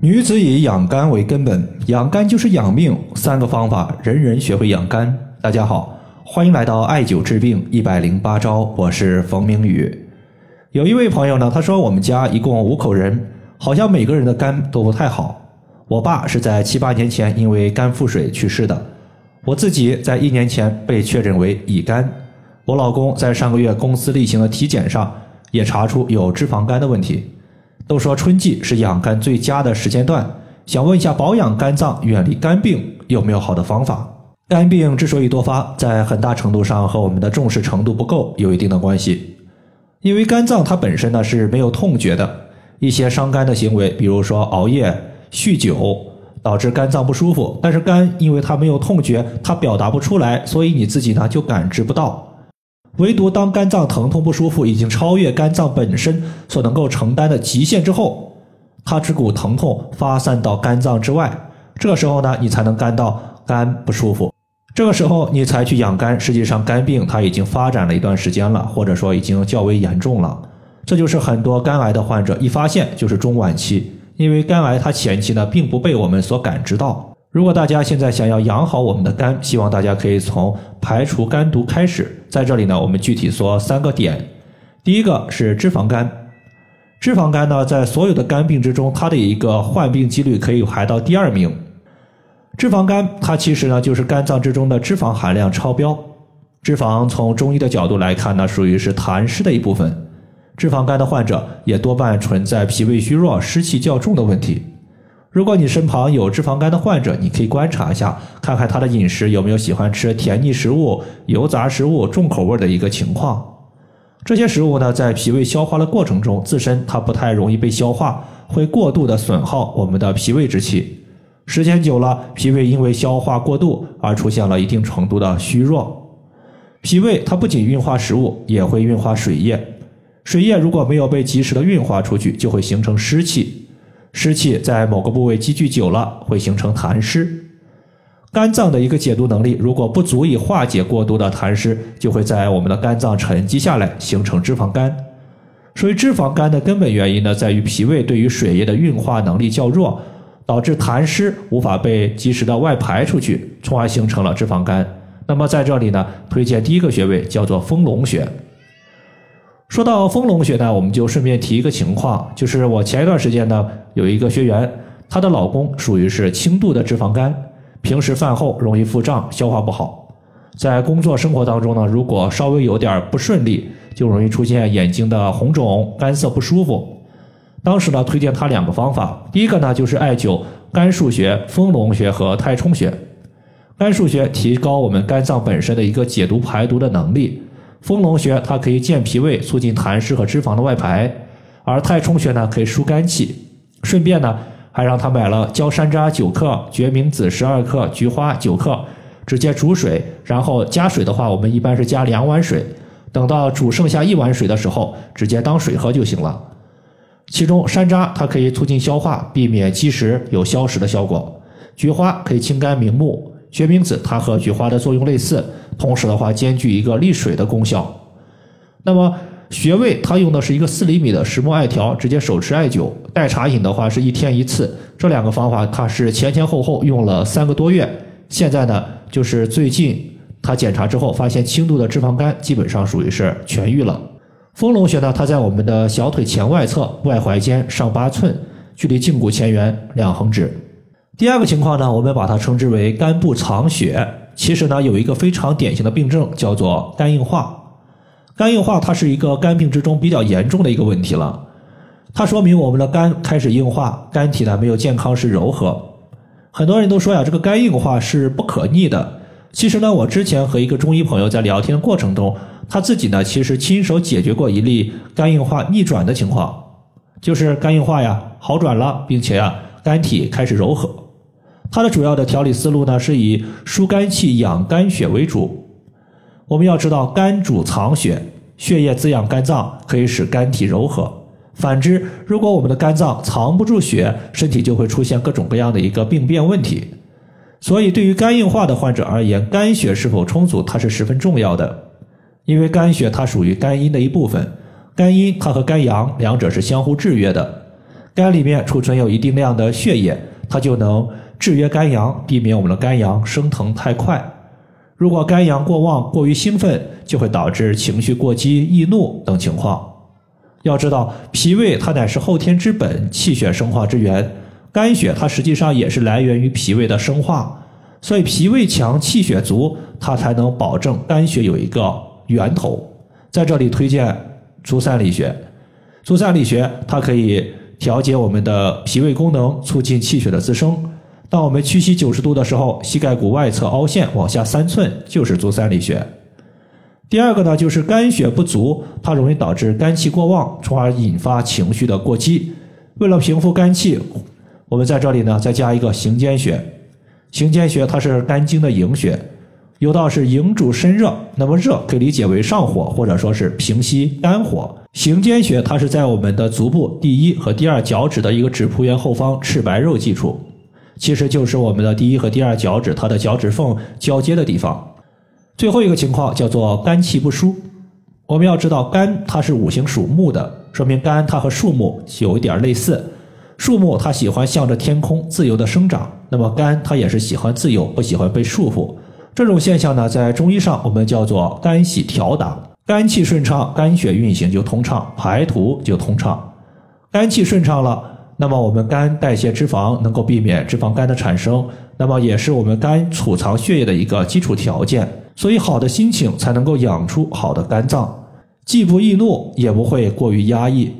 女子以养肝为根本，养肝就是养命。三个方法，人人学会养肝。大家好，欢迎来到艾灸治病一百零八招，我是冯明宇。有一位朋友呢，他说我们家一共五口人，好像每个人的肝都不太好。我爸是在七八年前因为肝腹水去世的，我自己在一年前被确诊为乙肝，我老公在上个月公司例行的体检上也查出有脂肪肝的问题。都说春季是养肝最佳的时间段，想问一下保养肝脏、远离肝病有没有好的方法？肝病之所以多发，在很大程度上和我们的重视程度不够有一定的关系。因为肝脏它本身呢是没有痛觉的，一些伤肝的行为，比如说熬夜、酗酒，导致肝脏不舒服，但是肝因为它没有痛觉，它表达不出来，所以你自己呢就感知不到。唯独当肝脏疼痛不舒服已经超越肝脏本身所能够承担的极限之后，它这股疼痛发散到肝脏之外，这个时候呢，你才能肝到肝不舒服。这个时候你才去养肝，实际上肝病它已经发展了一段时间了，或者说已经较为严重了。这就是很多肝癌的患者一发现就是中晚期，因为肝癌它前期呢并不被我们所感知到。如果大家现在想要养好我们的肝，希望大家可以从排除肝毒开始。在这里呢，我们具体说三个点。第一个是脂肪肝，脂肪肝呢，在所有的肝病之中，它的一个患病几率可以排到第二名。脂肪肝它其实呢，就是肝脏之中的脂肪含量超标。脂肪从中医的角度来看呢，属于是痰湿的一部分。脂肪肝的患者也多半存在脾胃虚弱、湿气较重的问题。如果你身旁有脂肪肝的患者，你可以观察一下，看看他的饮食有没有喜欢吃甜腻食物、油炸食物、重口味的一个情况。这些食物呢，在脾胃消化的过程中，自身它不太容易被消化，会过度的损耗我们的脾胃之气。时间久了，脾胃因为消化过度而出现了一定程度的虚弱。脾胃它不仅运化食物，也会运化水液。水液如果没有被及时的运化出去，就会形成湿气。湿气在某个部位积聚久了，会形成痰湿。肝脏的一个解毒能力如果不足以化解过多的痰湿，就会在我们的肝脏沉积下来，形成脂肪肝。所以，脂肪肝的根本原因呢，在于脾胃对于水液的运化能力较弱，导致痰湿无法被及时的外排出去，从而形成了脂肪肝。那么，在这里呢，推荐第一个穴位叫做丰隆穴。说到丰隆穴呢，我们就顺便提一个情况，就是我前一段时间呢有一个学员，她的老公属于是轻度的脂肪肝，平时饭后容易腹胀，消化不好，在工作生活当中呢，如果稍微有点不顺利，就容易出现眼睛的红肿、干涩不舒服。当时呢，推荐他两个方法，第一个呢就是艾灸肝腧穴、丰隆穴和太冲穴。肝腧穴提高我们肝脏本身的一个解毒排毒的能力。丰隆穴它可以健脾胃，促进痰湿和脂肪的外排，而太冲穴呢可以疏肝气。顺便呢，还让他买了焦山楂九克、决明子十二克、菊花九克，直接煮水，然后加水的话，我们一般是加两碗水。等到煮剩下一碗水的时候，直接当水喝就行了。其中山楂它可以促进消化，避免积食，有消食的效果；菊花可以清肝明目。决明子它和菊花的作用类似，同时的话兼具一个利水的功效。那么穴位它用的是一个四厘米的石墨艾条，直接手持艾灸。代茶饮的话是一天一次。这两个方法它是前前后后用了三个多月。现在呢，就是最近他检查之后发现轻度的脂肪肝基本上属于是痊愈了。丰隆穴呢，它在我们的小腿前外侧外踝尖上八寸，距离胫骨前缘两横指。第二个情况呢，我们把它称之为肝部藏血。其实呢，有一个非常典型的病症叫做肝硬化。肝硬化它是一个肝病之中比较严重的一个问题了。它说明我们的肝开始硬化，肝体呢没有健康是柔和。很多人都说呀，这个肝硬化是不可逆的。其实呢，我之前和一个中医朋友在聊天的过程中，他自己呢其实亲手解决过一例肝硬化逆转的情况，就是肝硬化呀好转了，并且呀肝体开始柔和。它的主要的调理思路呢，是以疏肝气、养肝血为主。我们要知道，肝主藏血，血液滋养肝脏，可以使肝体柔和。反之，如果我们的肝脏藏不住血，身体就会出现各种各样的一个病变问题。所以，对于肝硬化的患者而言，肝血是否充足，它是十分重要的。因为肝血它属于肝阴的一部分，肝阴它和肝阳两者是相互制约的。肝里面储存有一定量的血液，它就能制约肝阳，避免我们的肝阳升腾太快。如果肝阳过旺、过于兴奋，就会导致情绪过激、易怒等情况。要知道，脾胃它乃是后天之本，气血生化之源。肝血它实际上也是来源于脾胃的生化，所以脾胃强、气血足，它才能保证肝血有一个源头。在这里推荐足三里穴，足三里穴它可以调节我们的脾胃功能，促进气血的滋生。当我们屈膝九十度的时候，膝盖骨外侧凹陷往下三寸就是足三里穴。第二个呢，就是肝血不足，它容易导致肝气过旺，从而引发情绪的过激。为了平复肝气，我们在这里呢再加一个行间穴。行间穴它是肝经的营穴，有道是营主身热，那么热可以理解为上火，或者说是平息肝火。行间穴它是在我们的足部第一和第二脚趾的一个指仆缘后方赤白肉际处，其实就是我们的第一和第二脚趾它的脚趾缝交接的地方。最后一个情况叫做肝气不舒。我们要知道，肝它是五行属木的，说明肝它和树木有一点类似。树木它喜欢向着天空自由的生长，那么肝它也是喜欢自由，不喜欢被束缚。这种现象呢，在中医上我们叫做肝喜调达。肝气顺畅，肝血运行就通畅，排毒就通畅。肝气顺畅了，那么我们肝代谢脂肪，能够避免脂肪肝的产生，那么也是我们肝储藏血液的一个基础条件。所以，好的心情才能够养出好的肝脏，既不易怒，也不会过于压抑。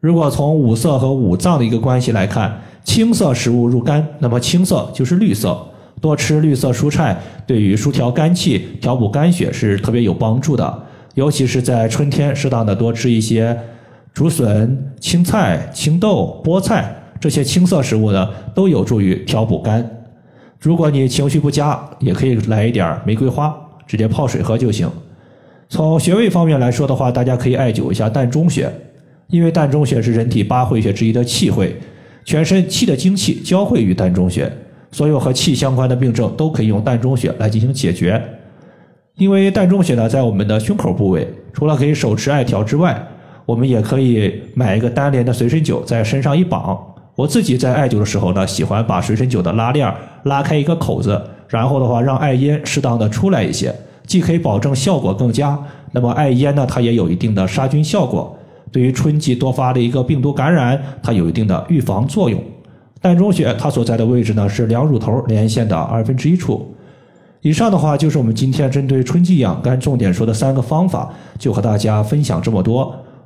如果从五色和五脏的一个关系来看，青色食物入肝，那么青色就是绿色。多吃绿色蔬菜，对于舒调肝气、调补肝血是特别有帮助的。尤其是在春天，适当的多吃一些竹笋、青菜、青豆、菠菜这些青色食物呢，都有助于调补肝。如果你情绪不佳，也可以来一点玫瑰花。直接泡水喝就行。从穴位方面来说的话，大家可以艾灸一下膻中穴，因为膻中穴是人体八会穴之一的气会，全身气的精气交汇于膻中穴，所有和气相关的病症都可以用膻中穴来进行解决。因为膻中穴呢在我们的胸口部位，除了可以手持艾条之外，我们也可以买一个单联的随身灸在身上一绑。我自己在艾灸的时候呢，喜欢把随身灸的拉链拉开一个口子。然后的话，让艾烟适当的出来一些，既可以保证效果更佳，那么艾烟呢，它也有一定的杀菌效果。对于春季多发的一个病毒感染，它有一定的预防作用。膻中穴它所在的位置呢，是两乳头连线的二分之一处。以上的话就是我们今天针对春季养肝重点说的三个方法，就和大家分享这么多。